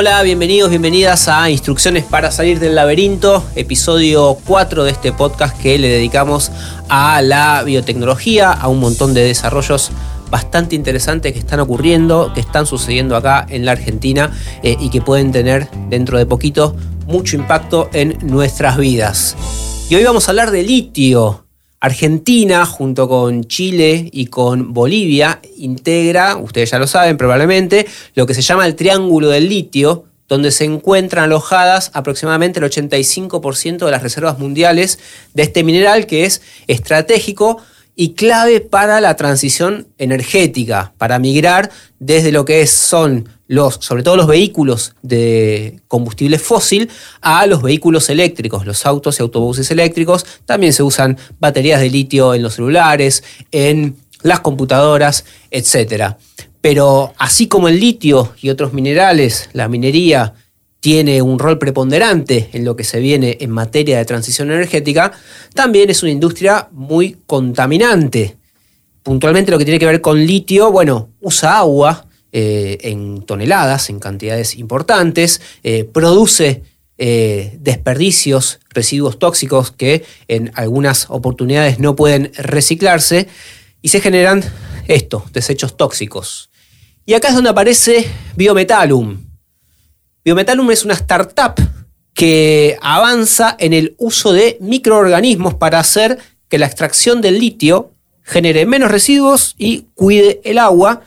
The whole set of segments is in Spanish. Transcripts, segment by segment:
Hola, bienvenidos, bienvenidas a Instrucciones para salir del laberinto, episodio 4 de este podcast que le dedicamos a la biotecnología, a un montón de desarrollos bastante interesantes que están ocurriendo, que están sucediendo acá en la Argentina eh, y que pueden tener dentro de poquito mucho impacto en nuestras vidas. Y hoy vamos a hablar de litio. Argentina, junto con Chile y con Bolivia, integra, ustedes ya lo saben probablemente, lo que se llama el Triángulo del Litio, donde se encuentran alojadas aproximadamente el 85% de las reservas mundiales de este mineral que es estratégico y clave para la transición energética, para migrar desde lo que son los, sobre todo los vehículos de combustible fósil, a los vehículos eléctricos, los autos y autobuses eléctricos. También se usan baterías de litio en los celulares, en las computadoras, etc. Pero así como el litio y otros minerales, la minería tiene un rol preponderante en lo que se viene en materia de transición energética, también es una industria muy contaminante. Puntualmente lo que tiene que ver con litio, bueno, usa agua eh, en toneladas, en cantidades importantes, eh, produce eh, desperdicios, residuos tóxicos que en algunas oportunidades no pueden reciclarse y se generan estos desechos tóxicos. Y acá es donde aparece Biometalum, Biometalum es una startup que avanza en el uso de microorganismos para hacer que la extracción del litio genere menos residuos y cuide el agua.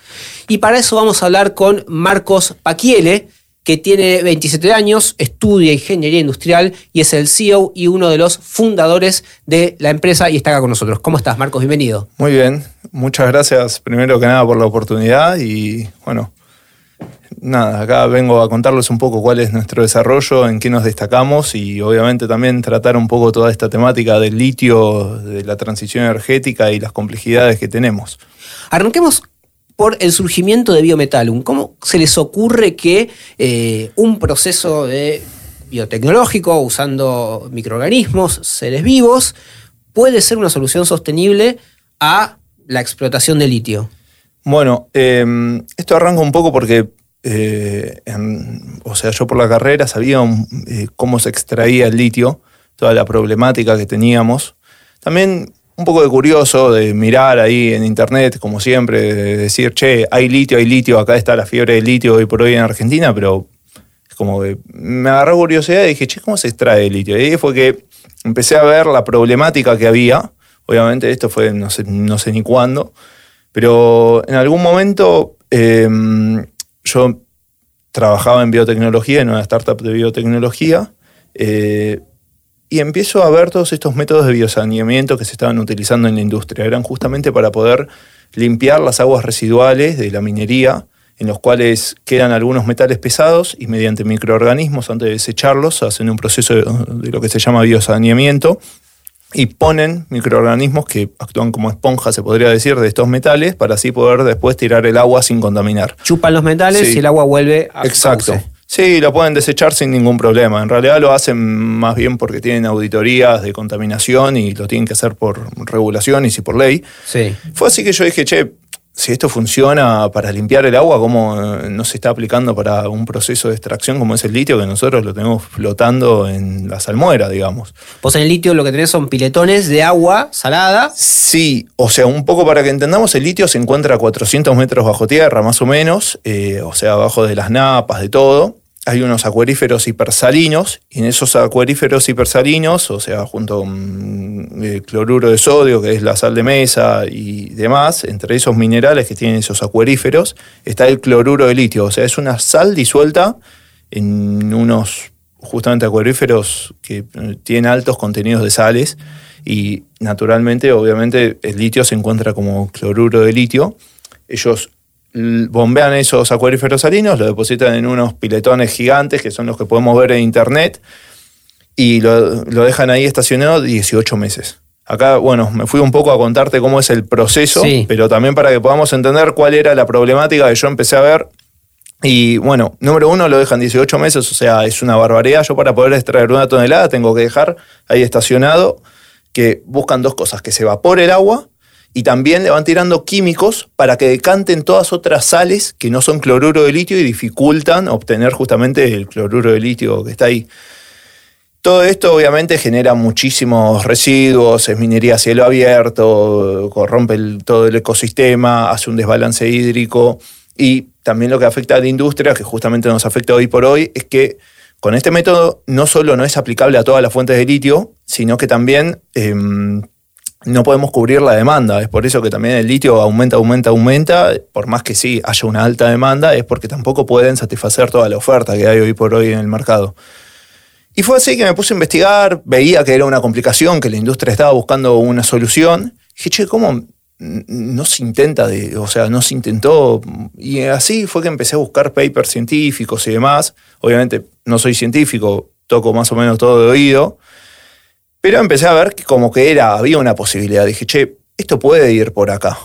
Y para eso vamos a hablar con Marcos Paquiele, que tiene 27 años, estudia ingeniería industrial y es el CEO y uno de los fundadores de la empresa y está acá con nosotros. ¿Cómo estás, Marcos? Bienvenido. Muy bien, muchas gracias primero que nada por la oportunidad y bueno, nada, acá vengo a contarles un poco cuál es nuestro desarrollo, en qué nos destacamos y obviamente también tratar un poco toda esta temática del litio, de la transición energética y las complejidades que tenemos. Arranquemos por el surgimiento de Biometalum. ¿Cómo se les ocurre que eh, un proceso de biotecnológico usando microorganismos, seres vivos, puede ser una solución sostenible a la explotación de litio? Bueno, em, esto arranca un poco porque eh, o sea, yo por la carrera sabía eh, cómo se extraía el litio, toda la problemática que teníamos. También un poco de curioso de mirar ahí en internet, como siempre, de decir, che, hay litio, hay litio, acá está la fiebre del litio hoy por hoy en Argentina, pero como me agarró curiosidad y dije, che, ¿cómo se extrae el litio? Y ahí fue que empecé a ver la problemática que había. Obviamente esto fue no sé, no sé ni cuándo, pero en algún momento em, yo trabajaba en biotecnología, en una startup de biotecnología, eh, y empiezo a ver todos estos métodos de biosaneamiento que se estaban utilizando en la industria. Eran justamente para poder limpiar las aguas residuales de la minería, en los cuales quedan algunos metales pesados y mediante microorganismos, antes de desecharlos, hacen un proceso de lo que se llama biosaneamiento y ponen microorganismos que actúan como esponja, se podría decir, de estos metales para así poder después tirar el agua sin contaminar. Chupan los metales y el agua vuelve a Exacto. Sí, lo pueden desechar sin ningún problema. En realidad lo hacen más bien porque tienen auditorías de contaminación y lo tienen que hacer por regulación y si por ley. Sí. Fue así que yo dije, che, si esto funciona para limpiar el agua, ¿cómo eh, no se está aplicando para un proceso de extracción como es el litio que nosotros lo tenemos flotando en la salmuera, digamos? Vos en el litio lo que tenés son piletones de agua salada. Sí, o sea, un poco para que entendamos, el litio se encuentra a 400 metros bajo tierra, más o menos, eh, o sea, abajo de las napas, de todo hay unos acuaríferos hipersalinos, y en esos acuaríferos hipersalinos, o sea, junto con el cloruro de sodio, que es la sal de mesa y demás, entre esos minerales que tienen esos acuaríferos, está el cloruro de litio, o sea, es una sal disuelta en unos justamente acuaríferos que tienen altos contenidos de sales, y naturalmente, obviamente, el litio se encuentra como cloruro de litio. Ellos bombean esos acuíferos salinos, lo depositan en unos piletones gigantes, que son los que podemos ver en internet, y lo, dejan ahí estacionado 18 meses. Acá, bueno, me fui un poco a contarte cómo es el proceso, pero también para que podamos entender cuál era la problemática que yo empecé a ver. Y bueno, número uno, lo dejan 18 meses, o sea, es una barbaridad. Yo para poder extraer una tonelada tengo que dejar ahí estacionado, que buscan dos cosas, que se evapore el agua y también le van tirando químicos para que decanten todas otras sales que no son cloruro de litio y dificultan obtener justamente el cloruro de litio que está ahí. Todo esto obviamente genera muchísimos residuos, es minería a cielo abierto, corrompe todo el ecosistema, hace un desbalance hídrico y también lo que afecta a la industria, que justamente nos afecta hoy por hoy, es que con este método no solo no es aplicable a todas las fuentes de litio, sino que también em, no podemos cubrir la demanda. Es por eso que también el litio aumenta, aumenta, aumenta. Por más que sí haya una alta demanda, es porque tampoco pueden satisfacer toda la oferta que hay hoy por hoy en el mercado. Y fue así que me puse a investigar, veía que era una complicación, que la industria estaba buscando una solución. Dije, che, ¿cómo no se intenta, de, o sea, no se intentó? Y así fue que empecé a buscar papers científicos y demás. Obviamente no soy científico, toco más o menos todo de oído. Pero empecé a ver que como que era, había una posibilidad. Dije, che, esto puede ir por acá.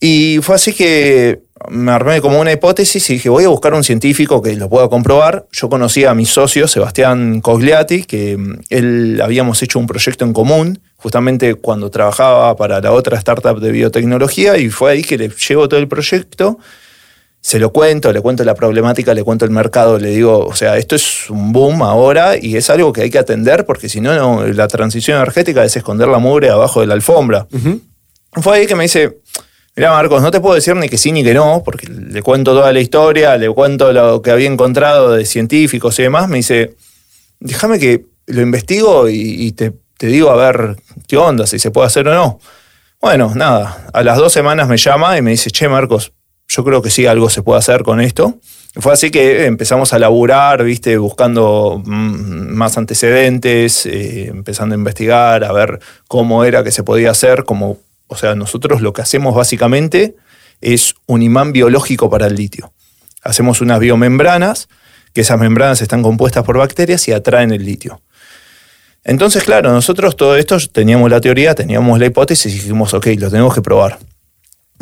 Y fue así que me armé como una hipótesis y dije, voy a buscar un científico que lo pueda comprobar. Yo conocí a mi socio, Sebastián Cogliati, que mm, él habíamos hecho un proyecto en común, justamente cuando trabajaba para la otra startup de biotecnología, y fue ahí que le llevo todo el proyecto. Se lo cuento, le cuento la problemática, le cuento el mercado, le digo, o sea, esto es un boom ahora y es algo que hay que atender porque si no, la transición energética es esconder la mugre abajo de la alfombra. Fue ahí que me dice, Mira, Marcos, no te puedo decir ni que sí ni que no, porque le cuento toda la historia, le cuento lo que había encontrado de científicos y demás. Me dice, déjame que lo investigo y, te, digo a ver qué onda, si se puede hacer o no. Bueno, nada, a las dos semanas me llama y me dice, che, Marcos, yo creo que sí, algo se puede hacer con esto. fue así que empezamos a laburar, viste, buscando mm, más antecedentes, eh, empezando a investigar, a ver cómo era que se podía hacer, como o sea, nosotros lo que hacemos básicamente es un imán biológico para el litio. Hacemos unas biomembranas, que esas membranas están compuestas por bacterias y atraen el litio. Entonces, claro, nosotros todo esto teníamos la teoría, teníamos la hipótesis y dijimos, ok, lo tenemos que probar.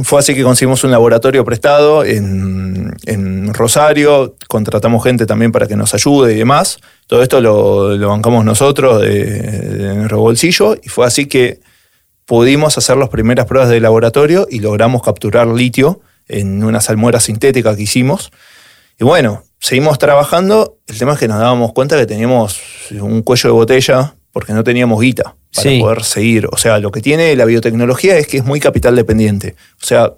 Fue así que conseguimos un laboratorio prestado en, Rosario, contratamos gente también para que nos ayude y demás. Todo esto lo, bancamos nosotros de, de nuestro bolsillo y fue así que pudimos hacer las primeras pruebas de laboratorio y logramos capturar litio en una salmuera sintética que hicimos. Y bueno, seguimos trabajando. El tema es que nos dábamos cuenta que teníamos un cuello de botella porque no teníamos guita para poder seguir. O sea, lo que tiene la biotecnología es que es muy capital dependiente. O sea,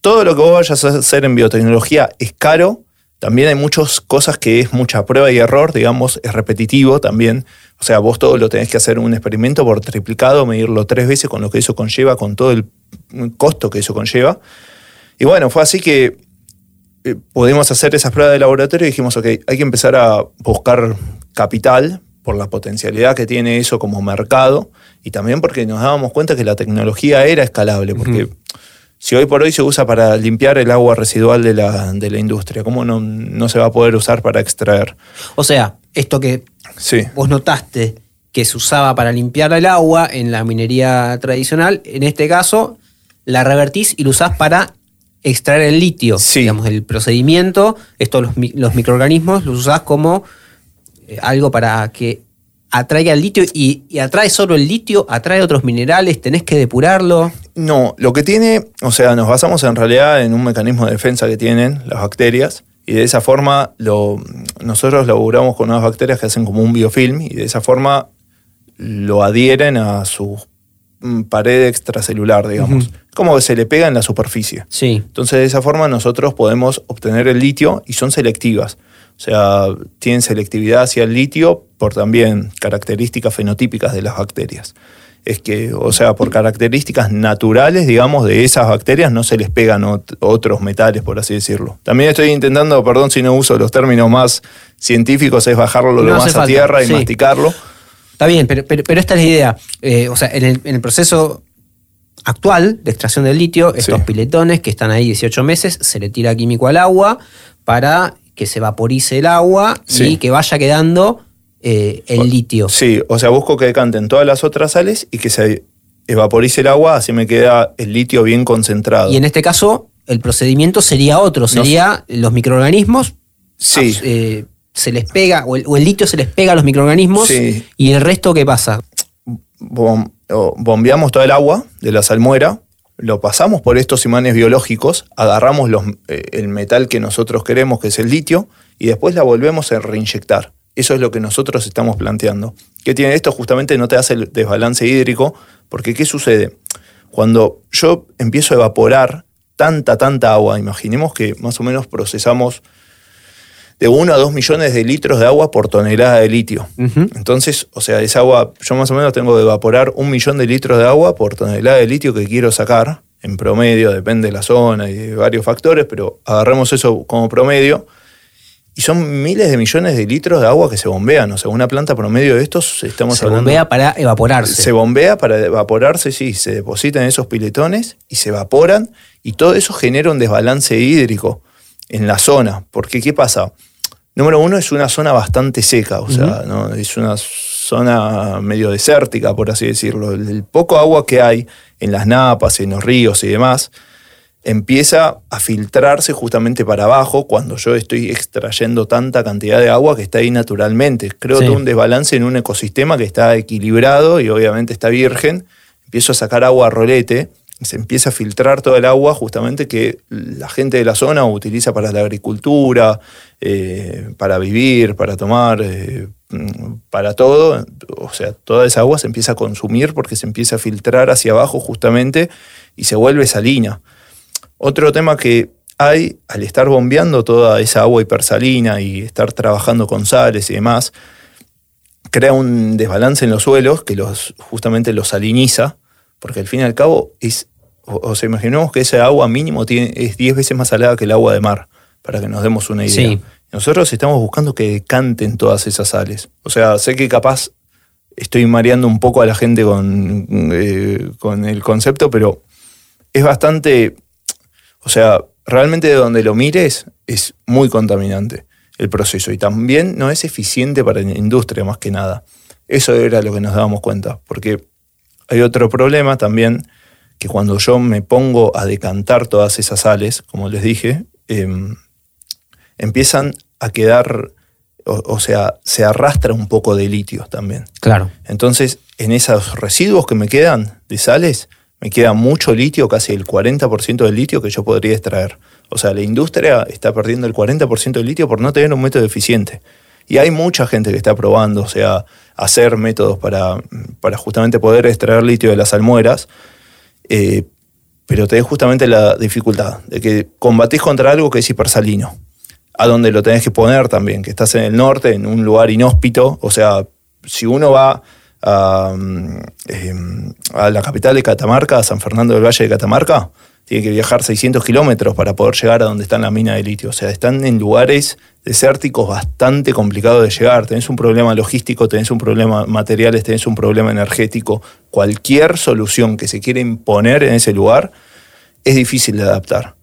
todo lo que vos vayas a hacer en biotecnología es caro. También hay muchas cosas que es mucha prueba y error, digamos, es repetitivo también. O sea, vos todo lo tenés que hacer un experimento por triplicado, medirlo tres veces con lo que eso conlleva, con todo el costo que eso conlleva. Y bueno, fue así que eh, pudimos hacer esas pruebas de laboratorio y dijimos, ok, hay que empezar a buscar capital por la potencialidad que tiene eso como mercado y también porque nos dábamos cuenta que la tecnología era escalable, porque si hoy por hoy se usa para limpiar el agua residual de la, de la industria, ¿cómo no, no se va a poder usar para extraer? O sea, esto que vos notaste que se usaba para limpiar el agua en la minería tradicional, en este caso la revertís y lo usás para extraer el litio. Digamos, el procedimiento, estos los, los microorganismos los usás como algo para que atraiga el litio y, y, atrae solo el litio, atrae otros minerales, tenés que depurarlo. No, lo que tiene, o sea, nos basamos en realidad en un mecanismo de defensa que tienen las bacterias, y de esa forma lo, nosotros laburamos con unas bacterias que hacen como un biofilm y de esa forma lo adhieren a su pared extracelular, digamos. Como que se le pega en la superficie. Sí. Entonces de esa forma nosotros podemos obtener el litio y son selectivas. O sea, tienen selectividad hacia el litio por también características fenotípicas de las bacterias es que, o sea, por características naturales, digamos, de esas bacterias no se les pegan otros metales, por así decirlo. También estoy intentando, perdón si no uso los términos más científicos, es bajarlo lo más a tierra y masticarlo. Está bien, pero, esta es la idea. Eh, o sea, en el, proceso actual de extracción del litio, estos piletones que están ahí 18 meses, se le tira químico al agua para que se vaporice el agua y que vaya quedando eh, el litio. Sí, o sea, busco que decanten todas las otras sales y que se evaporice el agua, así me queda el litio bien concentrado. Y en este caso, el procedimiento sería otro, sería los microorganismos. Sí. Eh, se les pega, o el, litio se les pega a los microorganismos, y el resto, ¿qué pasa? bombeamos toda el agua de la salmuera, lo pasamos por estos imanes biológicos, agarramos eh, el metal que nosotros queremos, que es el litio, y después la volvemos a reinyectar. Eso es lo que nosotros estamos planteando. ¿Qué tiene esto? Justamente no te hace el desbalance hídrico, porque ¿qué sucede? Cuando yo empiezo a evaporar tanta, tanta agua, imaginemos que más o menos procesamos de 1 a 2 millones de litros de agua por tonelada de litio. Entonces, o sea, esa agua, yo más o menos tengo que evaporar un millón de litros de agua por tonelada de litio que quiero sacar, en promedio, depende de la zona y de varios factores, pero agarremos eso como promedio. Y son miles de millones de litros de agua que se bombean. O sea, una planta promedio de estos, estamos se bombea para evaporarse. Se bombea para evaporarse, sí. Se depositan esos piletones y se evaporan. Y todo eso genera un desbalance hídrico en la zona. Porque, ¿qué pasa? Número uno, es una zona bastante seca. O sea, ¿no? es una zona medio desértica, por así decirlo. El poco agua que hay en las napas, en los ríos y demás empieza a filtrarse justamente para abajo cuando yo estoy extrayendo tanta cantidad de agua que está ahí naturalmente. Creo que un desbalance en un ecosistema que está equilibrado y obviamente está virgen. Empiezo a sacar agua a rolete, se empieza a filtrar todo el agua justamente que la gente de la zona utiliza para la agricultura, eh, para vivir, para tomar, eh, para todo. O sea, toda esa agua se empieza a consumir porque se empieza a filtrar hacia abajo justamente y se vuelve salina. Otro tema que hay al estar bombeando toda esa agua hipersalina y estar trabajando con sales y demás, crea un desbalance en los suelos que los, justamente los saliniza, porque al fin y al cabo es, o, sea, imaginemos que ese agua mínimo tiene, es 10 veces más salada que el agua de mar, para que nos demos una idea. Nosotros estamos buscando que decanten todas esas sales. O sea, sé que capaz estoy mareando un poco a la gente con, eh, con el concepto, pero es bastante o sea, realmente de donde lo mires es muy contaminante el proceso y también no es eficiente para la industria más que nada. Eso era lo que nos dábamos cuenta, porque hay otro problema también, que cuando yo me pongo a decantar todas esas sales, como les dije, em, empiezan a quedar, o, o, sea, se arrastra un poco de litio también. Claro. Entonces, en esos residuos que me quedan de sales, me queda mucho litio, casi el 40% del litio que yo podría extraer. O sea, la industria está perdiendo el 40% del litio por no tener un método eficiente. Y hay mucha gente que está probando, o sea, hacer métodos para, para justamente poder extraer litio de las almueras, eh, pero tenés justamente la dificultad de que combatís contra algo que es hipersalino, a donde lo tenés que poner también, que estás en el norte, en un lugar inhóspito, o sea, si uno va Em, a, la capital de Catamarca, a San Fernando del Valle de Catamarca, tiene que viajar 600 kilómetros para poder llegar a donde está la mina de litio. O sea, están en lugares desérticos bastante complicados de llegar. Tenés un problema logístico, tenés un problema materiales, tenés un problema energético. Cualquier solución que se quiera imponer en ese lugar es difícil de adaptar.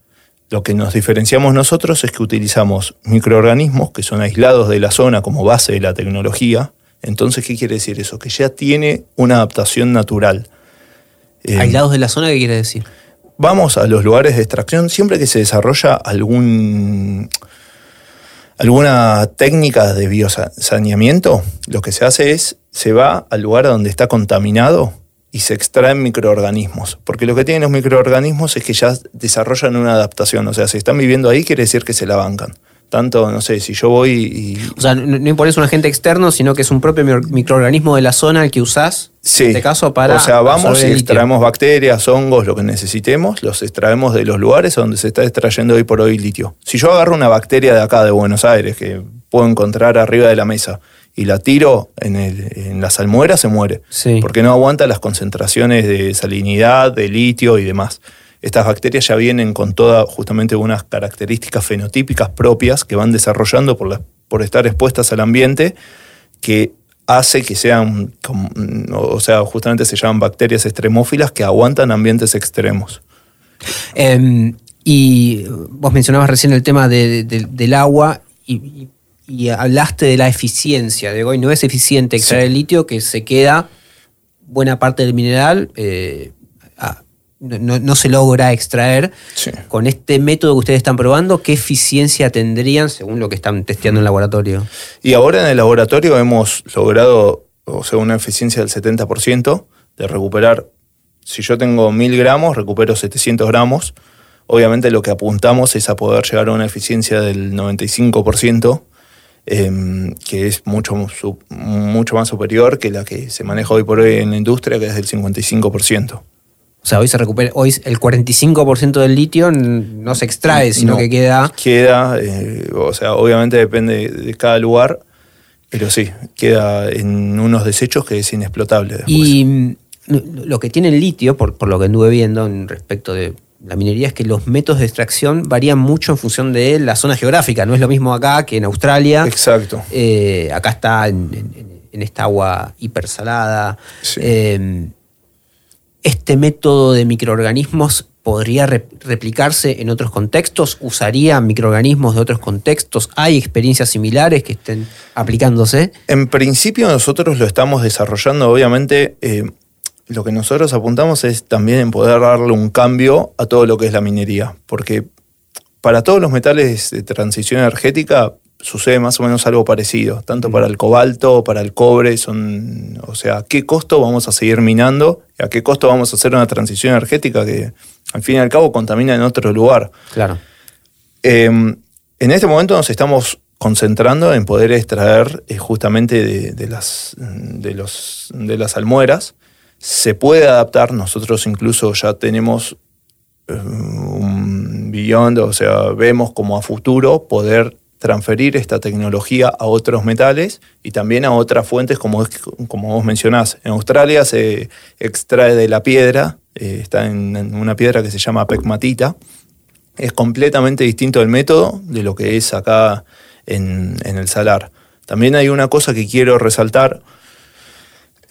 Lo que nos diferenciamos nosotros es que utilizamos microorganismos que son aislados de la zona como base de la tecnología, entonces, ¿qué quiere decir eso? Que ya tiene una adaptación natural. Eh, ¿Aislados de la zona qué quiere decir? Vamos a los lugares de extracción siempre que se desarrolla alguna técnica de biosaneamiento. Lo que se hace es, se va al lugar donde está contaminado y se extraen microorganismos. Porque lo que tienen los microorganismos es que ya desarrollan una adaptación. O sea, si están viviendo ahí, quiere decir que se la bancan tanto, no sé, si yo voy y... O sea, no, impones un agente externo, sino que es un propio microorganismo de la zona al que usás, sí. en este caso, para... O sea, vamos y extraemos bacterias, hongos, lo que necesitemos, los extraemos de los lugares donde se está extrayendo hoy por hoy litio. Si yo agarro una bacteria de acá, de Buenos Aires, que puedo encontrar arriba de la mesa, y la tiro en, el, en la salmuera, se muere. Sí. Porque no aguanta las concentraciones de salinidad, de litio y demás. Estas bacterias ya vienen con todas justamente unas características fenotípicas propias que van desarrollando por, por estar expuestas al ambiente que hace que sean, o sea, justamente se llaman bacterias extremófilas que aguantan ambientes extremos. Em, y vos mencionabas recién el tema del agua y, hablaste de la eficiencia. De hoy no es eficiente extraer el litio, que se queda buena parte del mineral eh, no, se logra extraer. Con este método que ustedes están probando, ¿qué eficiencia tendrían según lo que están testeando en el laboratorio? Y ahora en el laboratorio hemos logrado o sea, una eficiencia del 70% de recuperar, si yo tengo 1000 gramos, recupero 700 gramos. Obviamente lo que apuntamos es a poder llegar a una eficiencia del 95%, em, que es mucho, mucho más superior que la que se maneja hoy por hoy en la industria, que es del 55%. O sea, hoy se recupera, hoy el 45% del litio no se extrae, sino que queda. Queda, eh, o sea, obviamente depende de cada lugar, pero sí, queda en unos desechos que es inexplotable. Después. Y mm, lo que tiene el litio, por, por lo que anduve viendo en respecto de la minería, es que los métodos de extracción varían mucho en función de la zona geográfica. No es lo mismo acá que en Australia. Exacto. Eh, acá está en, esta agua hipersalada. Sí. Eh, ¿Este método de microorganismos podría replicarse en otros contextos? ¿Usaría microorganismos de otros contextos? ¿Hay experiencias similares que estén aplicándose? En principio nosotros lo estamos desarrollando, obviamente eh, lo que nosotros apuntamos es también en poder darle un cambio a todo lo que es la minería, porque para todos los metales de transición energética sucede más o menos algo parecido, tanto para el cobalto, para el cobre, son, o sea, ¿a qué costo vamos a seguir minando? ¿A qué costo vamos a hacer una transición energética que al fin y al cabo contamina en otro lugar? Claro. Em, en este momento nos estamos concentrando en poder extraer eh, justamente de, las, de, los, de las almueras. Se puede adaptar, nosotros incluso ya tenemos eh, un billón, o sea, vemos como a futuro poder transferir esta tecnología a otros metales y también a otras fuentes, como, como vos mencionás. En Australia se extrae de la piedra, eh, está en, una piedra que se llama pegmatita. Es completamente distinto el método de lo que es acá en, en el salar. También hay una cosa que quiero resaltar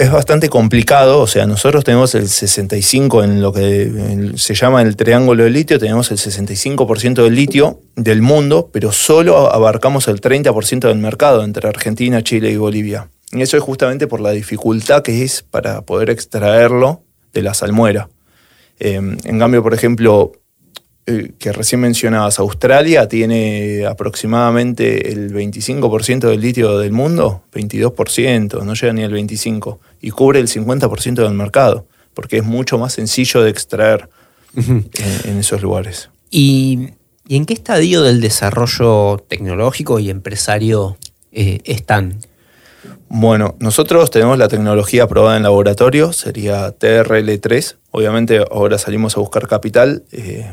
es bastante complicado, o sea, nosotros tenemos el 65 en lo que se llama el triángulo de litio, tenemos el 65% del litio del mundo, pero solo abarcamos el 30% del mercado entre Argentina, Chile y Bolivia. Y eso es justamente por la dificultad que es para poder extraerlo de la salmuera. Em, en cambio, por ejemplo, eh, que recién mencionabas, Australia tiene aproximadamente el 25% del litio del mundo, 22%, no llega ni al 25%, y cubre el 50% del mercado, porque es mucho más sencillo de extraer en, esos lugares. ¿Y, en qué estadio del desarrollo tecnológico y empresario eh, están? Bueno, nosotros tenemos la tecnología aprobada en laboratorio, sería TRL3. Obviamente ahora salimos a buscar capital. Eh,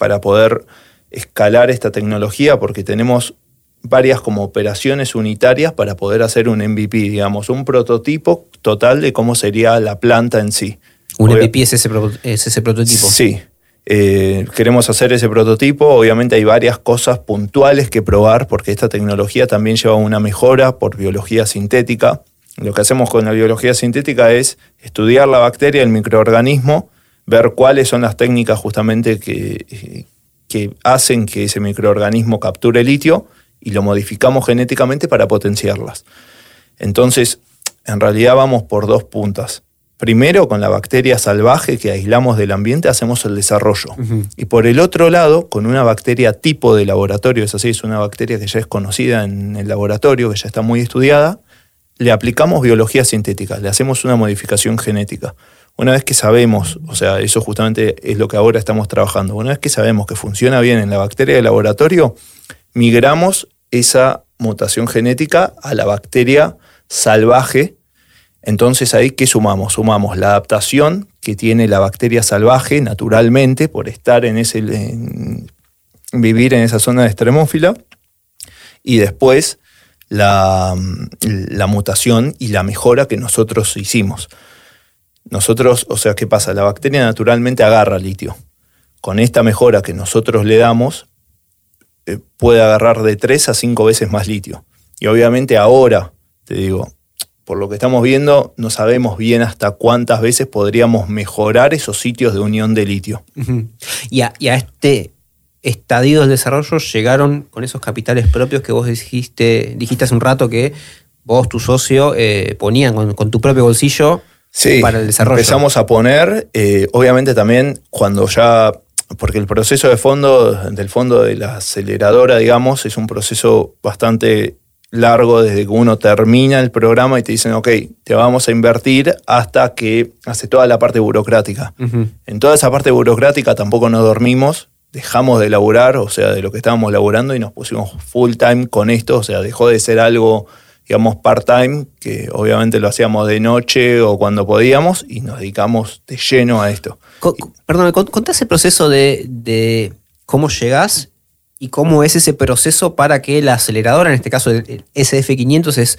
para poder escalar esta tecnología porque tenemos varias como operaciones unitarias para poder hacer un MVP, digamos, un prototipo total de cómo sería la planta en sí. ¿Un MVP es ese, prototipo? Sí. Eh, queremos hacer ese prototipo. Obviamente hay varias cosas puntuales que probar porque esta tecnología también lleva una mejora por biología sintética. Lo que hacemos con la biología sintética es estudiar la bacteria, el microorganismo, ver cuáles son las técnicas justamente que, que hacen que ese microorganismo capture litio y lo modificamos genéticamente para potenciarlas. Entonces, en realidad vamos por dos puntas. Primero, con la bacteria salvaje que aislamos del ambiente, hacemos el desarrollo. Y por el otro lado, con una bacteria tipo de laboratorio, es así, es una bacteria que ya es conocida en el laboratorio, que ya está muy estudiada, le aplicamos biología sintética, le hacemos una modificación genética. Una vez que sabemos, o sea, eso justamente es lo que ahora estamos trabajando, una vez que sabemos que funciona bien en la bacteria de laboratorio, migramos esa mutación genética a la bacteria salvaje. Entonces ahí, ¿qué sumamos? Sumamos la adaptación que tiene la bacteria salvaje naturalmente por estar en ese, vivir en esa zona de extremófila y después la, la mutación y la mejora que nosotros hicimos. Nosotros, o sea, ¿qué pasa? La bacteria naturalmente agarra litio. Con esta mejora que nosotros le damos, eh, puede agarrar de 3 a 5 veces más litio. Y obviamente ahora, te digo, por lo que estamos viendo, no sabemos bien hasta cuántas veces podríamos mejorar esos sitios de unión de litio. y, a, este estadio del desarrollo llegaron con esos capitales propios que vos dijiste, dijiste hace un rato que vos, tu socio, eh, ponían con, tu propio bolsillo sí, para el desarrollo. Empezamos a poner, eh, obviamente también cuando ya, porque el proceso de fondo, del fondo de la aceleradora, digamos, es un proceso bastante largo desde que uno termina el programa y te dicen, ok, te vamos a invertir hasta que hace toda la parte burocrática. En toda esa parte burocrática tampoco nos dormimos, dejamos de laburar, o sea, de lo que estábamos laburando y nos pusimos full time con esto, o sea, dejó de ser algo digamos, part-time, que obviamente lo hacíamos de noche o cuando podíamos, y nos dedicamos de lleno a esto. perdón, contá ese proceso de, cómo llegás y cómo es ese proceso para que la aceleradora, en este caso el SF500 es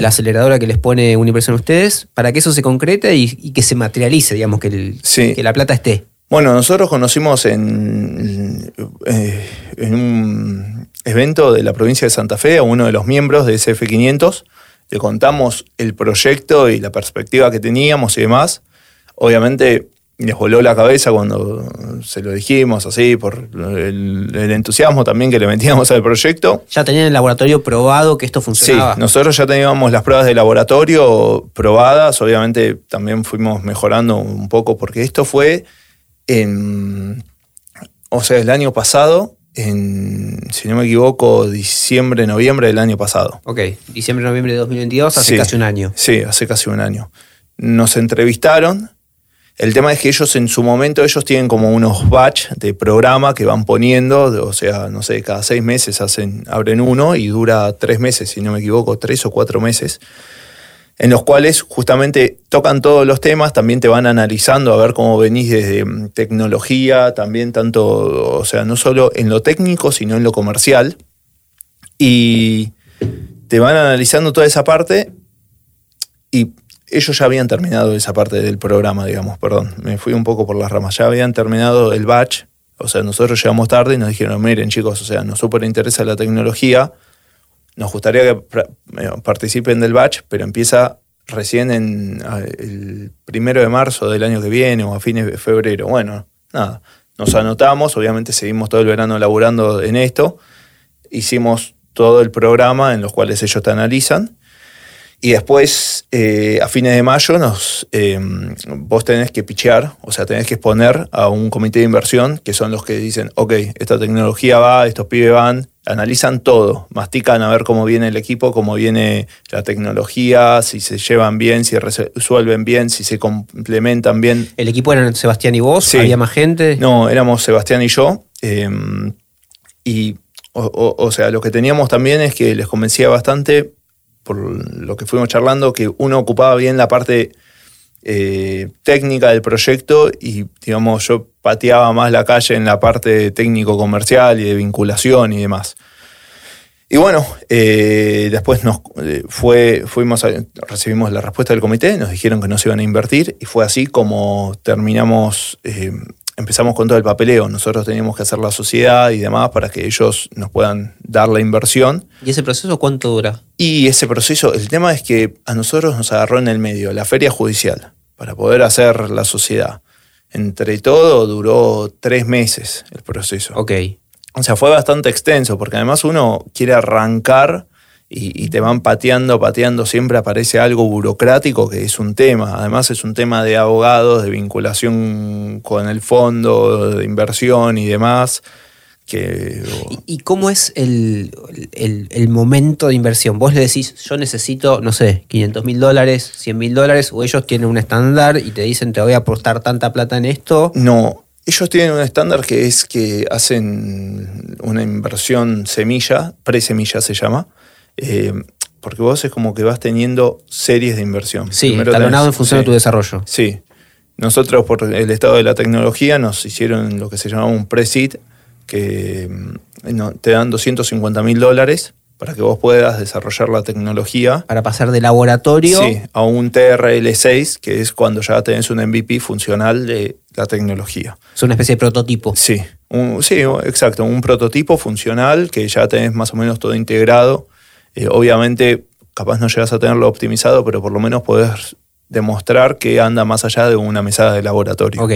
la aceleradora que les pone Universal a ustedes, para que eso se concrete y, que se materialice, digamos, que, que la plata esté. Bueno, nosotros conocimos en, eh, en un evento de la provincia de Santa Fe a uno de los miembros de SF500. Le contamos el proyecto y la perspectiva que teníamos y demás. Obviamente les voló la cabeza cuando se lo dijimos, así, por el, entusiasmo también que le metíamos al proyecto. ¿Ya tenían el laboratorio probado que esto funcionaba? Sí, nosotros ya teníamos las pruebas de laboratorio probadas, obviamente también fuimos mejorando un poco, porque esto fue en, o sea, el año pasado, en, si no me equivoco, diciembre, noviembre del año pasado. Ok, diciembre, noviembre de 2022, hace casi un año. Sí, hace casi un año. Nos entrevistaron. El tema es que ellos en su momento, ellos tienen como unos batch de programa que van poniendo, o sea, no sé, cada seis meses hacen, abren uno y dura tres meses, si no me equivoco, tres o cuatro meses en los cuales justamente tocan todos los temas, también te van analizando a ver cómo venís desde mm, tecnología, también tanto, o sea, no solo en lo técnico, sino en lo comercial. Y te van analizando toda esa parte y ellos ya habían terminado esa parte del programa, digamos, perdón, me fui un poco por las ramas, ya habían terminado el batch, o sea, nosotros llegamos tarde y nos dijeron, miren chicos, o sea, nos súper interesa la tecnología, nos gustaría que eh, participen del batch, pero empieza recién en el primero de marzo del año que viene o a fines de febrero. Bueno, nada, nos anotamos, obviamente seguimos todo el verano laburando en esto, hicimos todo el programa en los cuales ellos te analizan y después, eh, a fines de mayo, nos, eh, vos tenés que pichear, o sea, tenés que exponer a un comité de inversión, que son los que dicen, ok, esta tecnología va, estos pibes van, analizan todo, mastican a ver cómo viene el equipo, cómo viene la tecnología, si se llevan bien, si resuelven bien, si se complementan bien. ¿El equipo eran Sebastián y vos? ¿Había más gente? No, éramos Sebastián y yo. Eh, y, o sea, lo que teníamos también es que les convencía bastante por lo que fuimos charlando, que uno ocupaba bien la parte eh, técnica del proyecto y, digamos, yo pateaba más la calle en la parte técnico-comercial y de vinculación y demás. Y bueno, eh, después nos eh, fue, fuimos recibimos la respuesta del comité, nos dijeron que no se iban a invertir y fue así como terminamos empezamos con todo el papeleo. Nosotros teníamos que hacer la sociedad y demás para que ellos nos puedan dar la inversión. ¿Y ese proceso cuánto dura? Y ese proceso, el tema es que a nosotros nos agarró en el medio la feria judicial para poder hacer la sociedad. Entre todo duró tres meses el proceso. Ok. O sea, fue bastante extenso porque además uno quiere arrancar y, te van pateando, pateando, siempre aparece algo burocrático que es un tema. Además es un tema de abogados, de vinculación con el fondo, de inversión y demás. Que, ¿Y, cómo es el, momento de inversión? Vos le decís, yo necesito, no sé, 500 mil dólares, 100 mil dólares, o ellos tienen un estándar y te dicen, te voy a aportar tanta plata en esto. No, ellos tienen un estándar que es que hacen una inversión semilla, pre-semilla se llama, eh, porque vos es como que vas teniendo series de inversión. Sí, escalonado en función de tu desarrollo. Sí. Nosotros, por el estado de la tecnología, nos hicieron lo que se llamaba un pre-seed, que mm, te dan 250 mil dólares para que vos puedas desarrollar la tecnología. Para pasar de laboratorio. a un TRL6, que es cuando ya tenés un MVP funcional de la tecnología. Es una especie de prototipo. Sí, sí, exacto, un prototipo funcional que ya tenés más o menos todo integrado eh, obviamente, capaz no llegas a tenerlo optimizado, pero por lo menos podés demostrar que anda más allá de una mesada de laboratorio. Ok.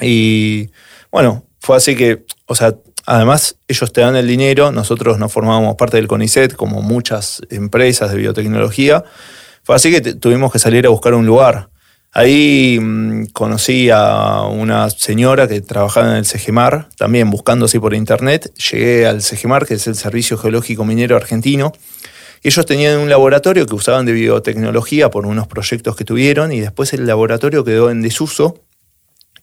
Y bueno, fue así que, o sea, además ellos te dan el dinero, nosotros nos formábamos parte del CONICET, como muchas empresas de biotecnología. Fue así que tuvimos que salir a buscar un lugar. Ahí mm, conocí a una señora que trabajaba en el CEGEMAR, también buscando así por internet. Llegué al CEGEMAR, que es el Servicio Geológico Minero Argentino, Ellos tenían un laboratorio que usaban de biotecnología por unos proyectos que tuvieron y después el laboratorio quedó en desuso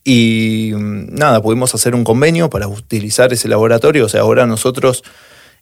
y mm, nada, pudimos hacer un convenio para utilizar ese laboratorio. O sea, ahora nosotros,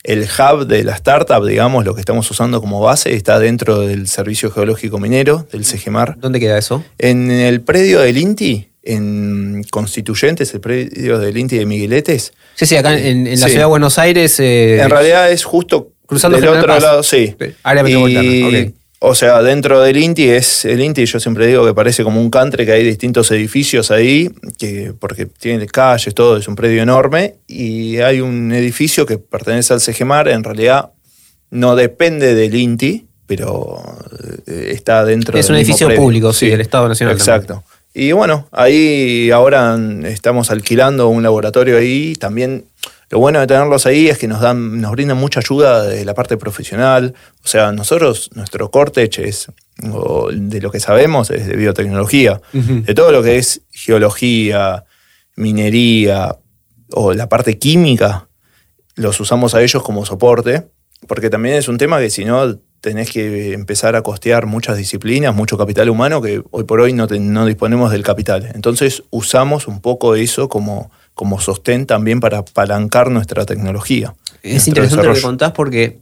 el hub de la startup, digamos, lo que estamos usando como base, está dentro del Servicio Geológico Minero, del CEGEMAR. ¿Dónde queda eso? En el predio del INTI, en Constituyentes, el predio del INTI de Migueletes. Sí, sí, acá en, la ciudad de Buenos Aires. Eh, en realidad es justo cruzando del otro lado, sí. Área metropolitana, O sea, dentro del INTI es el INTI, yo siempre digo que parece como un country, que hay distintos edificios ahí, que, porque tiene calles, todo, es un predio enorme, y hay un edificio que pertenece al CGMAR, en realidad no depende del INTI, pero eh, está dentro es un edificio público, sí, del Estado Nacional. Exacto. Y bueno, ahí ahora estamos alquilando un laboratorio ahí. También lo bueno de tenerlos ahí es que nos dan, nos brindan mucha ayuda de la parte profesional. O sea, nosotros, nuestro cortech es, de lo que sabemos, es de biotecnología. De todo lo que es geología, minería o la parte química, los usamos a ellos como soporte. Porque también es un tema que si no tenés que empezar a costear muchas disciplinas, mucho capital humano, que hoy por hoy no, no disponemos del capital. Entonces usamos un poco eso como, como sostén también para apalancar nuestra tecnología. Es interesante lo que contás porque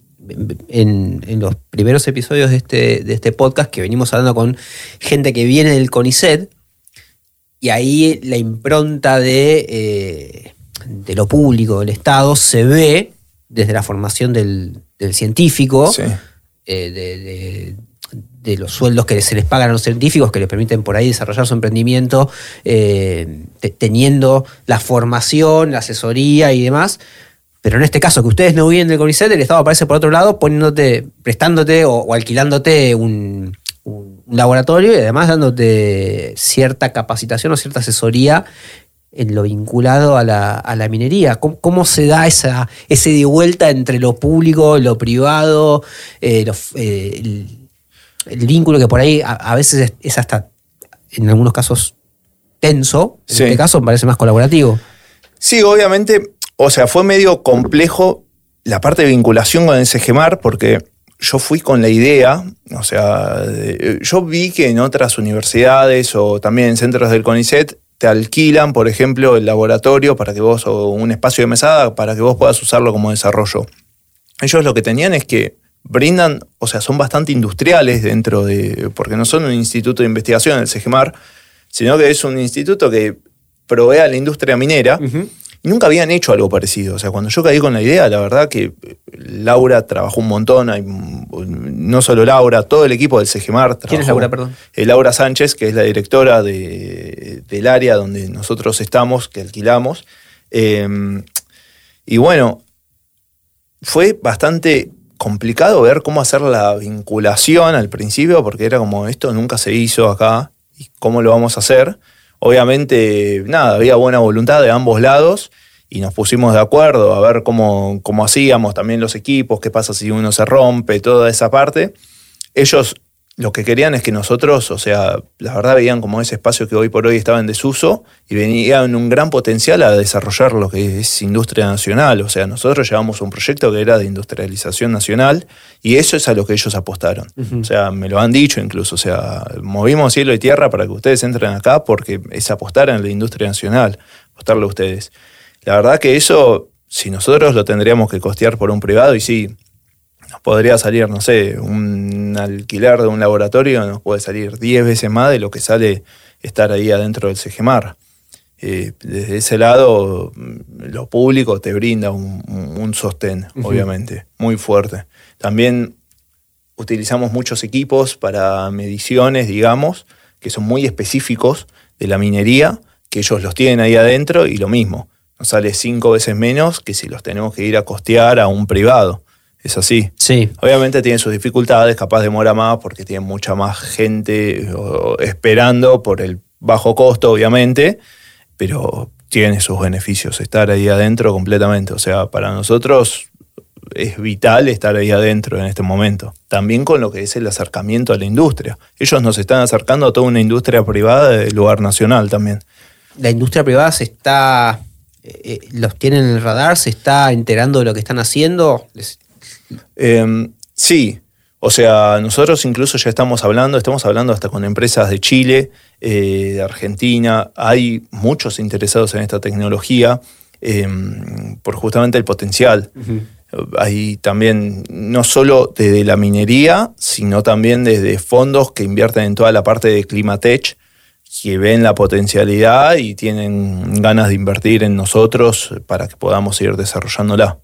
en, los primeros episodios de este, de este podcast que venimos hablando con gente que viene del CONICET, y ahí la impronta de, eh, de lo público, del Estado, se ve desde la formación del, del científico. Sí eh, de, los sueldos que se les pagan a los científicos, que les permiten por ahí desarrollar su emprendimiento, eh, teniendo la formación, la asesoría y demás. Pero en este caso, que ustedes no vienen del CONICET, el Estado aparece por otro lado poniéndote, prestándote o, alquilándote un, laboratorio y además dándote cierta capacitación o cierta asesoría en lo vinculado a la, minería. ¿Cómo, se da esa, ese de vuelta entre lo público, lo privado, eh, eh, vínculo que por ahí a, veces es, hasta, en algunos casos, tenso? En este caso me parece más colaborativo. Sí, obviamente, o sea, fue medio complejo la parte de vinculación con el CGMAR porque yo fui con la idea, o sea, yo vi que en otras universidades o también en centros del CONICET te alquilan, por ejemplo, el laboratorio para que vos, o un espacio de mesada para que vos puedas usarlo como desarrollo. Ellos lo que tenían es que brindan, o sea, son bastante industriales dentro de, porque no son un instituto de investigación, el CGMAR, sino que es un instituto que provee a la industria minera nunca habían hecho algo parecido. O sea, cuando yo caí con la idea, la verdad que Laura trabajó un montón, hay, no solo Laura, todo el equipo del CGMAR. ¿Quién es Laura, perdón? Eh, Laura Sánchez, que es la directora del área donde nosotros estamos, que alquilamos. Em, y bueno, fue bastante complicado ver cómo hacer la vinculación al principio, porque era como esto nunca se hizo acá, y cómo lo vamos a hacer. Obviamente, nada, había buena voluntad de ambos lados y nos pusimos de acuerdo a ver cómo, cómo hacíamos también los equipos, qué pasa si uno se rompe, toda esa parte. Ellos lo que querían es que nosotros, o sea, la verdad veían como ese espacio que hoy por hoy estaba en desuso y venían un gran potencial a desarrollar lo que es industria nacional. O sea, nosotros llevamos un proyecto que era de industrialización nacional y eso es a lo que ellos apostaron. O sea, me lo han dicho incluso. O sea, movimos cielo y tierra para que ustedes entren acá porque es apostar en la industria nacional, apostarle a ustedes. La verdad que eso, si nosotros lo tendríamos que costear por un privado, y sí, nos podría salir, no sé, un alquiler de un laboratorio nos puede salir 10 veces más de lo que sale estar ahí adentro del CGMAR. Eh, desde ese lado, mm, lo público te brinda un, sostén, obviamente, muy fuerte. También utilizamos muchos equipos para mediciones, digamos, que son muy específicos de la minería, que ellos los tienen ahí adentro y lo mismo, nos sale cinco veces menos que si los tenemos que ir a costear a un privado. Es así. Sí. Obviamente tiene sus dificultades, capaz demora más porque tiene mucha más gente esperando por el bajo costo, obviamente, pero tiene sus beneficios estar ahí adentro completamente. O sea, para nosotros es vital estar ahí adentro en este momento. También con lo que es el acercamiento a la industria. Ellos nos están acercando a toda una industria privada del lugar nacional también. La industria privada se está, eh, eh, los tienen en el radar, se está enterando de lo que están haciendo. Em, Sí, o sea, nosotros incluso ya estamos hablando, estamos hablando hasta con empresas de Chile, eh, de Argentina, hay muchos interesados en esta tecnología em, por justamente el potencial. Hay también, no solo desde la minería, sino también desde fondos que invierten en toda la parte de Climatech, que ven la potencialidad y tienen ganas de invertir en nosotros para que podamos seguir desarrollándola.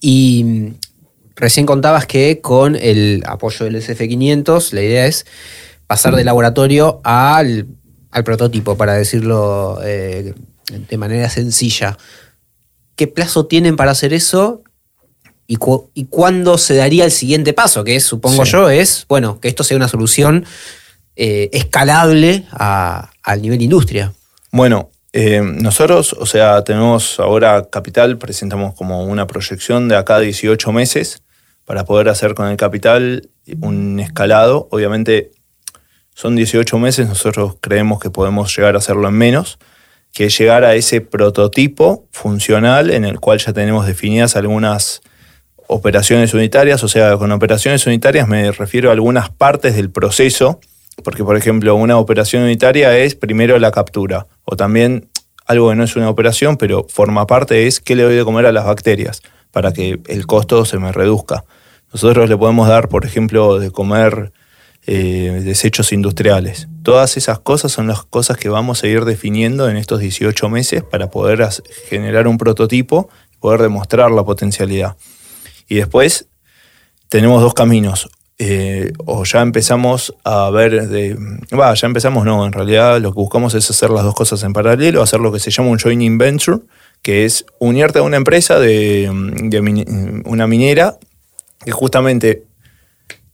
Y recién contabas que con el apoyo del SF500 la idea es pasar del laboratorio al, prototipo, para decirlo eh, de manera sencilla. ¿Qué plazo tienen para hacer eso? ¿Y, cuándo se daría el siguiente paso? Que supongo yo, es, bueno, que esto sea una solución eh, escalable al nivel industria. Bueno, eh, nosotros, o sea, tenemos ahora capital, presentamos como una proyección de acá 18 meses para poder hacer con el capital un escalado. Obviamente son 18 meses, nosotros creemos que podemos llegar a hacerlo en menos, que llegar a ese prototipo funcional en el cual ya tenemos definidas algunas operaciones unitarias, o sea, con operaciones unitarias me refiero a algunas partes del proceso porque, por ejemplo, una operación unitaria es primero la captura, o también algo que no es una operación, pero forma parte es qué le doy de comer a las bacterias para que el costo se me reduzca. Nosotros le podemos dar, por ejemplo, de comer eh, desechos industriales. Todas esas cosas son las cosas que vamos a ir definiendo en estos 18 meses para poder generar un prototipo y poder demostrar la potencialidad. Y después tenemos dos caminos. Eh, o ya empezamos a ver de. Va, ya empezamos, no, en realidad lo que buscamos es hacer las dos cosas en paralelo, hacer lo que se llama un joining venture, que es unirte a una empresa de, una minera que justamente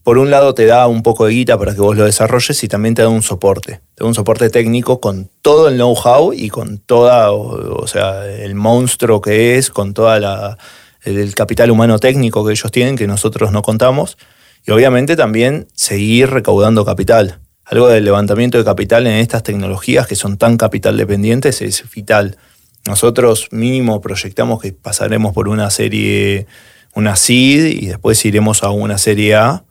por un lado te da un poco de guita para que vos lo desarrolles y también te da un soporte. Te da un soporte técnico con todo el know-how y con toda, o, sea, el monstruo que es, con toda la el capital humano técnico que ellos tienen, que nosotros no contamos y obviamente también seguir recaudando capital. Algo del levantamiento de capital en estas tecnologías que son tan capital dependientes es vital. Nosotros mínimo proyectamos que pasaremos por una serie, una SID y después iremos a una serie A.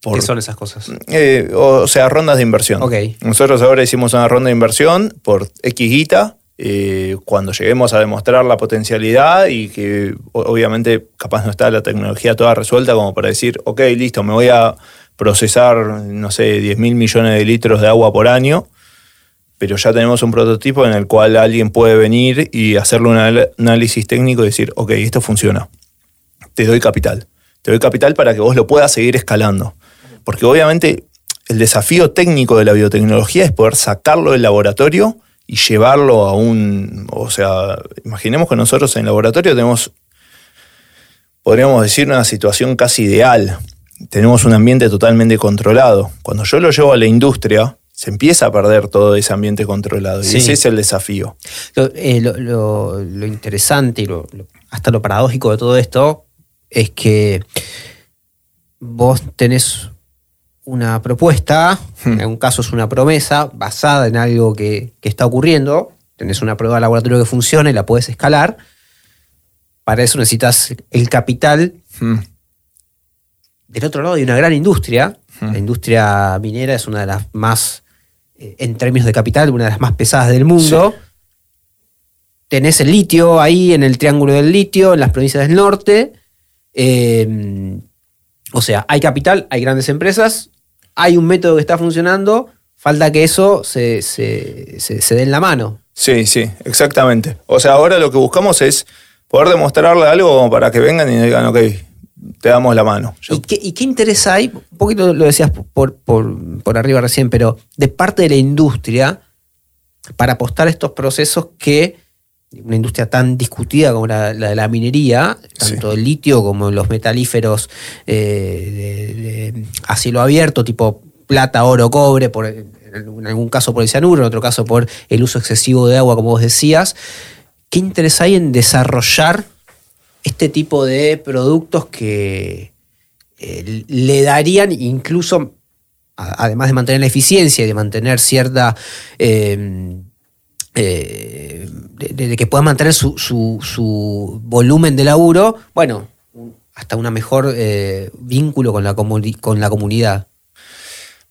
¿Qué son esas cosas? Eh, o, sea, rondas de inversión. Okay. Nosotros ahora hicimos una ronda de inversión por X guita eh, cuando lleguemos a demostrar la potencialidad y que obviamente capaz no está la tecnología toda resuelta como para decir, ok, listo, me voy a procesar, no sé, 10 mil millones de litros de agua por año, pero ya tenemos un prototipo en el cual alguien puede venir y hacerle un análisis técnico y decir, ok, esto funciona, te doy capital, te doy capital para que vos lo puedas seguir escalando. Porque obviamente el desafío técnico de la biotecnología es poder sacarlo del laboratorio y llevarlo a un, o sea, imaginemos que nosotros en el laboratorio tenemos, podríamos decir, una situación casi ideal. Tenemos un ambiente totalmente controlado. Cuando yo lo llevo a la industria, se empieza a perder todo ese ambiente controlado. Y ese es el desafío. Lo, eh, interesante y hasta lo paradójico de todo esto es que vos tenés una propuesta, hmm. en un caso es una promesa basada en algo que, está ocurriendo, tenés una prueba de laboratorio que funciona y la puedes escalar, para eso necesitas el capital. Hmm. Del otro lado hay una gran industria, hmm. la industria minera es una de las más, en términos de capital, una de las más pesadas del mundo. Tenés el litio ahí en el triángulo del litio, en las provincias del norte. Eh, o sea, hay capital, hay grandes empresas, hay un método que está funcionando, falta que eso se, dé en la mano. Sí, sí, exactamente. O sea, ahora lo que buscamos es poder demostrarle algo para que vengan y digan, ok, te damos la mano. ¿Y qué, interés hay? Un poquito lo decías por, por, arriba recién, pero de parte de la industria para apostar estos procesos que una industria tan discutida como la, de la minería, tanto el litio como los metalíferos eh, de, a cielo abierto, tipo plata, oro, cobre, por, en algún caso por el cianuro, en otro caso por el uso excesivo de agua, como vos decías. ¿Qué interés hay en desarrollar este tipo de productos que eh, le darían incluso, además de mantener la eficiencia y de mantener cierta... Eh, de, que pueda mantener su, volumen de laburo, bueno, hasta una mejor eh, vínculo con la, con la comunidad?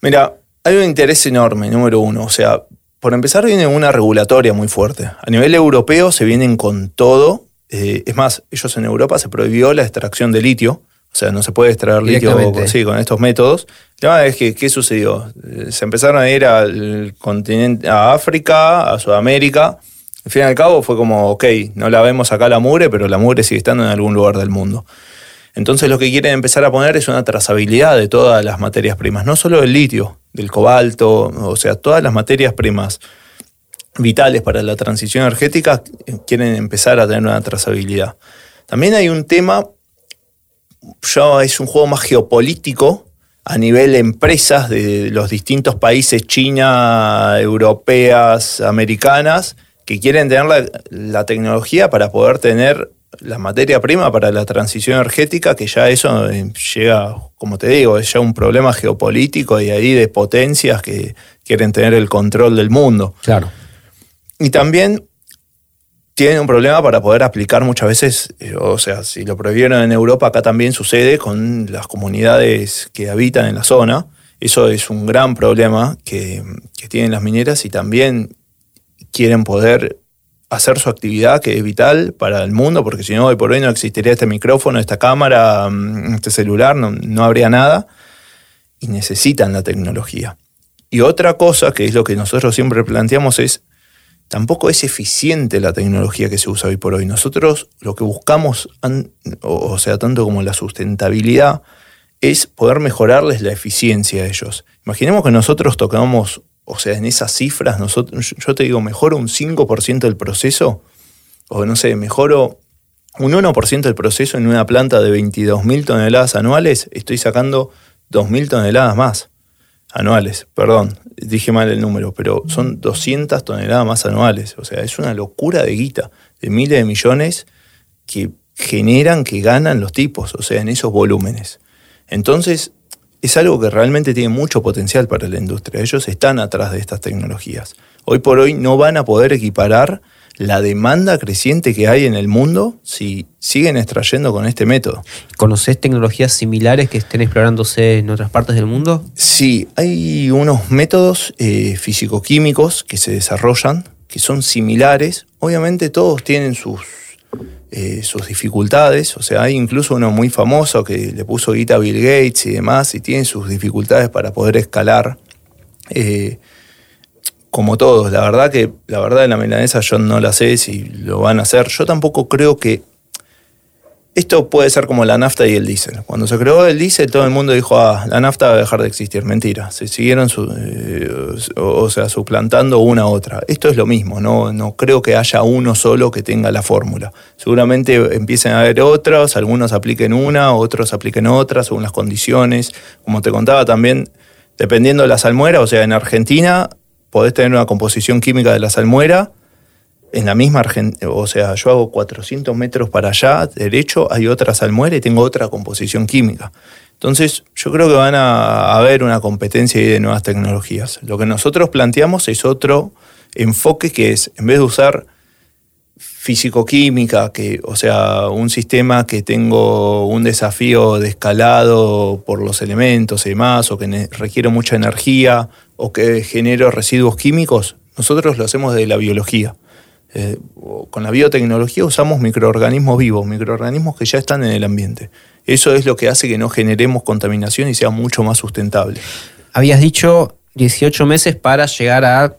Mira, hay un interés enorme, número uno. O sea, por empezar viene una regulatoria muy fuerte. A nivel europeo se vienen con todo. Eh, es más, ellos en Europa se prohibió la extracción de litio. O sea, no se puede extraer litio con estos métodos. El tema es que, ¿qué sucedió? Eh, se empezaron a ir al continente, a África, a Sudamérica. Al fin y al cabo fue como, ok, no la vemos acá la mure, pero la mure sigue estando en algún lugar del mundo. Entonces lo que quieren empezar a poner es una trazabilidad de todas las materias primas, no solo del litio, del cobalto, o sea, todas las materias primas vitales para la transición energética quieren empezar a tener una trazabilidad. También hay un tema, ya es un juego más geopolítico a nivel empresas de los distintos países, China, europeas, americanas, que quieren tener la, la tecnología para poder tener la materia prima para la transición energética, que ya eso eh, llega, como te digo, es ya un problema geopolítico y ahí de potencias que quieren tener el control del mundo. Claro. Y también tienen un problema para poder aplicar muchas veces, eh, o sea, si lo prohibieron en Europa, acá también sucede con las comunidades que habitan en la zona. Eso es un gran problema que, que tienen las mineras y también quieren poder hacer su actividad que es vital para el mundo, porque si no, hoy por hoy no existiría este micrófono, esta cámara, mm, este celular, no, habría nada. Y necesitan la tecnología. Y otra cosa, que es lo que nosotros siempre planteamos, es tampoco es eficiente la tecnología que se usa hoy por hoy. Nosotros lo que buscamos, o sea, tanto como la sustentabilidad, es poder mejorarles la eficiencia a ellos. Imaginemos que nosotros tocamos o sea, en esas cifras, nosotros, yo te digo, mejoro un 5% del proceso, o no sé, mejoro un 1% del proceso en una planta de 22.000 toneladas anuales, estoy sacando 2.000 toneladas más anuales, perdón, dije mal el número, pero son 200 toneladas más anuales, o sea, es una locura de guita, de miles de millones que generan, que ganan los tipos, o sea, en esos volúmenes. Entonces, es algo que realmente tiene mucho potencial para la industria. Ellos están atrás de estas tecnologías. Hoy por hoy no van a poder equiparar la demanda creciente que hay en el mundo si siguen extrayendo con este método. ¿Conoces tecnologías similares que estén explorándose en otras partes del mundo? Sí, hay unos métodos eh, físico-químicos que se desarrollan que son similares. Obviamente todos tienen sus eh, sus dificultades. O sea, hay incluso uno muy famoso que le puso guita a Bill Gates y demás, y tiene sus dificultades para poder escalar. Eh, como todos, la verdad que la verdad de la milanesa yo no la sé si lo van a hacer. Yo tampoco creo que esto puede ser como la nafta y el diésel. Cuando se creó el diésel, todo el mundo dijo, ah, la nafta va a dejar de existir. Mentira. Se siguieron, eh, o sea, suplantando una a otra. Esto es lo mismo, ¿no? no creo que haya uno solo que tenga la fórmula. Seguramente empiecen a haber otros, algunos apliquen una, otros apliquen otra, según las condiciones. Como te contaba también, dependiendo de la salmuera, o sea, en Argentina podés tener una composición química de la salmuera en la misma Argentina, o sea, yo hago 400 metros para allá, derecho, hay otra salmuera y tengo otra composición química. Entonces, yo creo que van a haber una competencia de nuevas tecnologías. Lo que nosotros planteamos es otro enfoque que es, en vez de usar físico-química, o sea, un sistema que tengo un desafío de escalado por los elementos y demás, o que requiere mucha energía, o que genero residuos químicos, nosotros lo hacemos de la biología. Eh, con la biotecnología usamos microorganismos vivos, microorganismos que ya están en el ambiente. Eso es lo que hace que no generemos contaminación y sea mucho más sustentable. Habías dicho 18 meses para llegar a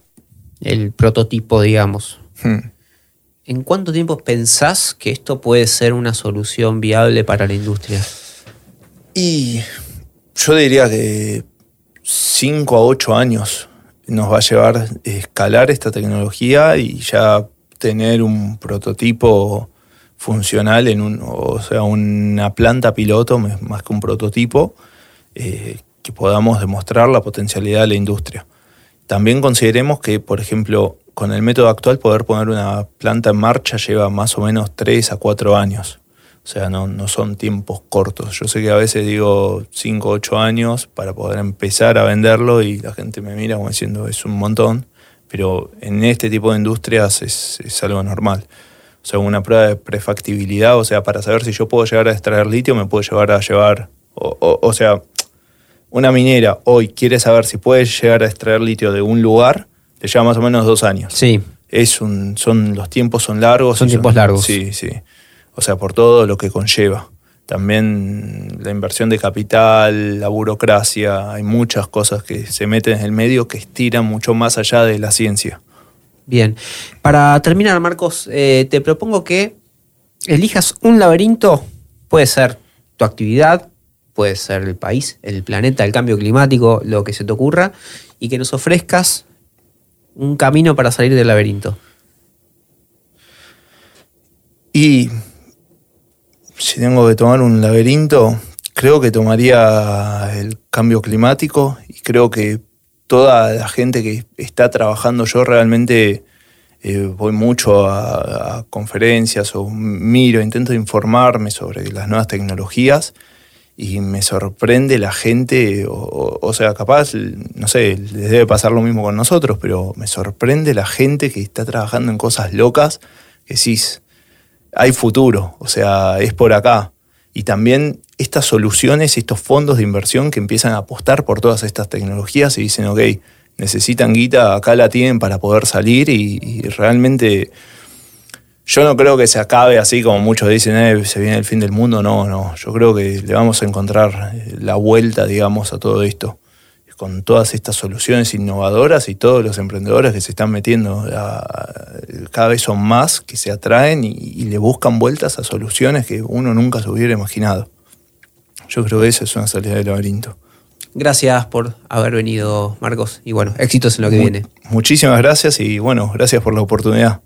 el prototipo, digamos. Hmm. ¿En cuánto tiempo pensás que esto puede ser una solución viable para la industria? Y yo diría que 5 a 8 años nos va a llevar escalar esta tecnología y ya tener un prototipo funcional en un, o sea, una planta piloto más que un prototipo, eh, que podamos demostrar la potencialidad de la industria. También consideremos que, por ejemplo, con el método actual poder poner una planta en marcha lleva más o menos 3 a 4 años. O sea, no, no son tiempos cortos. Yo sé que a veces digo 5 o 8 años para poder empezar a venderlo y la gente me mira como diciendo es un montón pero en este tipo de industrias es, algo normal. O sea, una prueba de prefactibilidad, o sea, para saber si yo puedo llegar a extraer litio, me puedo llevar a llevar, o, sea, una minera hoy quiere saber si puede llegar a extraer litio de un lugar, le lleva más o menos dos años. Sí. Es un, son, los tiempos son largos. Son tiempos largos. Sí, sí. O sea, por todo lo que conlleva. También la inversión de capital, la burocracia, hay muchas cosas que se meten en el medio que estiran mucho más allá de la ciencia. Bien, para terminar, Marcos, eh, te propongo que elijas un laberinto, puede ser tu actividad, puede ser el país, el planeta, el cambio climático, lo que se te ocurra, y que nos ofrezcas un camino para salir del laberinto. Y si tengo que tomar un laberinto, creo que tomaría el cambio climático y creo que toda la gente que está trabajando, yo realmente eh, voy mucho a, conferencias o miro, intento informarme sobre las nuevas tecnologías y me sorprende la gente, o, sea, capaz, no sé, les debe pasar lo mismo con nosotros, pero me sorprende la gente que está trabajando en cosas locas que decís, hay futuro, o sea, es por acá. Y también estas soluciones, estos fondos de inversión que empiezan a apostar por todas estas tecnologías y dicen, ok, necesitan guita, acá la tienen para poder salir y, realmente yo no creo que se acabe así como muchos dicen, eh, se viene el fin del mundo, no, no, yo creo que le vamos a encontrar la vuelta, digamos, a todo esto con todas estas soluciones innovadoras y todos los emprendedores que se están metiendo, cada vez son más que se atraen y, le buscan vueltas a soluciones que uno nunca se hubiera imaginado. Yo creo que esa es una salida del laberinto. Gracias por haber venido, Marcos, y bueno, éxitos en lo que viene. Muchísimas gracias y bueno, gracias por la oportunidad.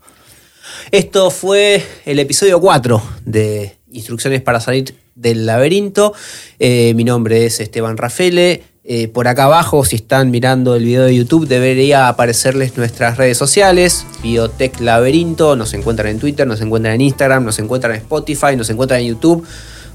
Esto fue el episodio 4 de Instrucciones para salir del laberinto. Eh, mi nombre es Esteban Rafele. Eh, por acá abajo, si están mirando el video de YouTube, debería aparecerles nuestras redes sociales. Biotech Laberinto, nos encuentran en Twitter, nos encuentran en Instagram, nos encuentran en Spotify, nos encuentran en YouTube.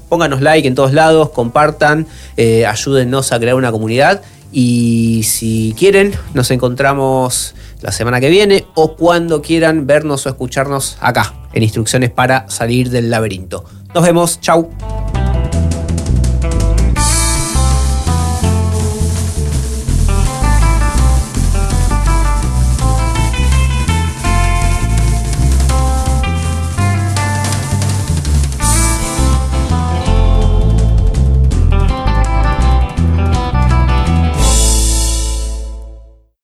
Pónganos like en todos lados, compartan, eh, ayúdennos a crear una comunidad. Y si quieren, nos encontramos la semana que viene o cuando quieran vernos o escucharnos acá, en Instrucciones para salir del laberinto. Nos vemos, chau.